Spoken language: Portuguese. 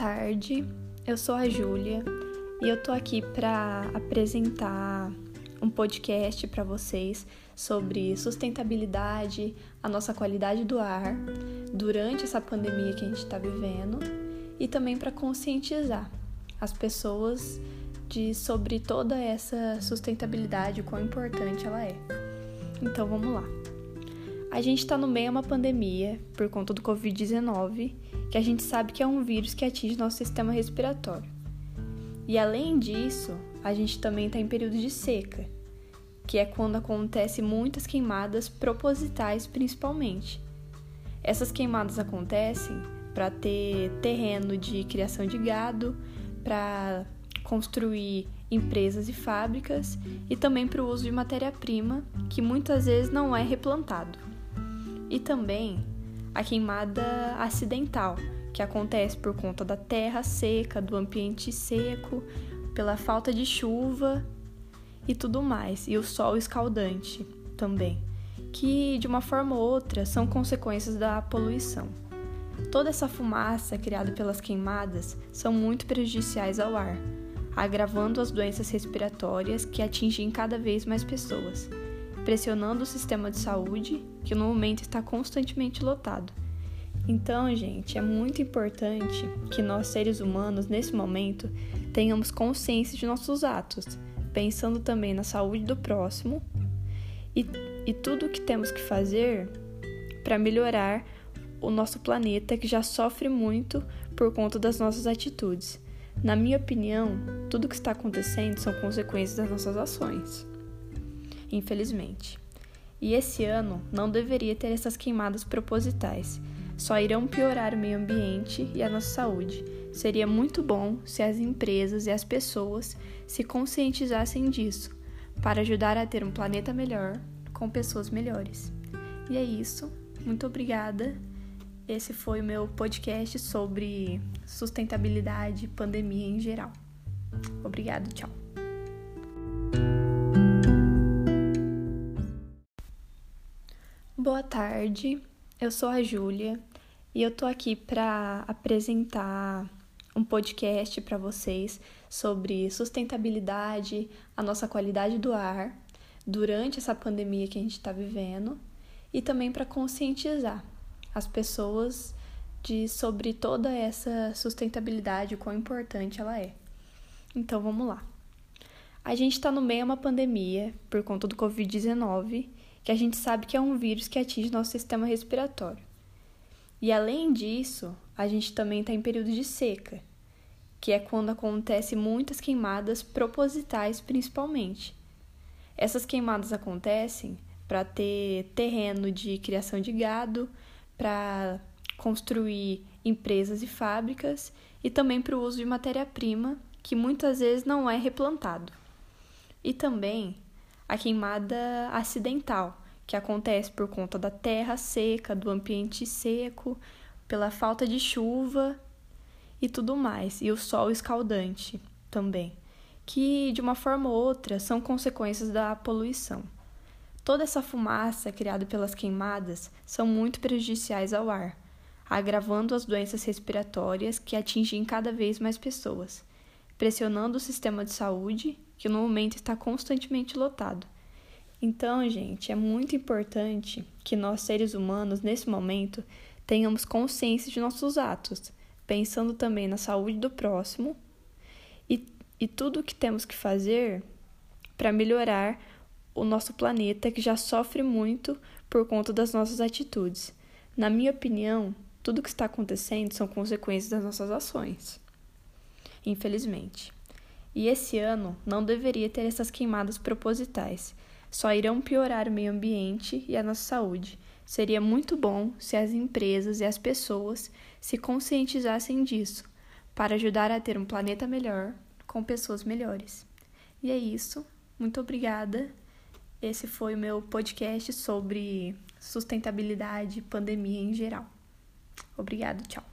tarde, eu sou a Júlia e eu tô aqui para apresentar um podcast para vocês sobre sustentabilidade, a nossa qualidade do ar durante essa pandemia que a gente está vivendo e também para conscientizar as pessoas de sobre toda essa sustentabilidade, o quão importante ela é. Então vamos lá. A gente está no meio de uma pandemia por conta do Covid-19, que a gente sabe que é um vírus que atinge nosso sistema respiratório. E além disso, a gente também está em período de seca, que é quando acontecem muitas queimadas propositais, principalmente. Essas queimadas acontecem para ter terreno de criação de gado, para construir empresas e fábricas e também para o uso de matéria-prima que muitas vezes não é replantado e também a queimada acidental, que acontece por conta da terra seca, do ambiente seco, pela falta de chuva e tudo mais, e o sol escaldante também, que de uma forma ou outra são consequências da poluição. Toda essa fumaça criada pelas queimadas são muito prejudiciais ao ar, agravando as doenças respiratórias que atingem cada vez mais pessoas pressionando o sistema de saúde, que no momento está constantemente lotado. Então, gente, é muito importante que nós, seres humanos, nesse momento, tenhamos consciência de nossos atos, pensando também na saúde do próximo e, e tudo o que temos que fazer para melhorar o nosso planeta que já sofre muito por conta das nossas atitudes. Na minha opinião, tudo o que está acontecendo são consequências das nossas ações infelizmente. E esse ano não deveria ter essas queimadas propositais. Só irão piorar o meio ambiente e a nossa saúde. Seria muito bom se as empresas e as pessoas se conscientizassem disso, para ajudar a ter um planeta melhor com pessoas melhores. E é isso. Muito obrigada. Esse foi o meu podcast sobre sustentabilidade e pandemia em geral. Obrigado, tchau. Boa tarde, eu sou a Júlia e eu tô aqui para apresentar um podcast para vocês sobre sustentabilidade, a nossa qualidade do ar durante essa pandemia que a gente está vivendo e também para conscientizar as pessoas de sobre toda essa sustentabilidade, o quão importante ela é. Então vamos lá. A gente está no meio de uma pandemia por conta do Covid-19 que a gente sabe que é um vírus que atinge nosso sistema respiratório. E além disso, a gente também está em período de seca, que é quando acontecem muitas queimadas propositais, principalmente. Essas queimadas acontecem para ter terreno de criação de gado, para construir empresas e fábricas e também para o uso de matéria-prima que muitas vezes não é replantado. E também a queimada acidental, que acontece por conta da terra seca, do ambiente seco, pela falta de chuva e tudo mais, e o sol escaldante também, que de uma forma ou outra são consequências da poluição. Toda essa fumaça criada pelas queimadas são muito prejudiciais ao ar, agravando as doenças respiratórias que atingem cada vez mais pessoas, pressionando o sistema de saúde que no momento está constantemente lotado. Então, gente, é muito importante que nós, seres humanos, nesse momento, tenhamos consciência de nossos atos, pensando também na saúde do próximo e, e tudo o que temos que fazer para melhorar o nosso planeta que já sofre muito por conta das nossas atitudes. Na minha opinião, tudo o que está acontecendo são consequências das nossas ações. Infelizmente. E esse ano não deveria ter essas queimadas propositais. Só irão piorar o meio ambiente e a nossa saúde. Seria muito bom se as empresas e as pessoas se conscientizassem disso, para ajudar a ter um planeta melhor com pessoas melhores. E é isso. Muito obrigada. Esse foi o meu podcast sobre sustentabilidade e pandemia em geral. Obrigado, tchau.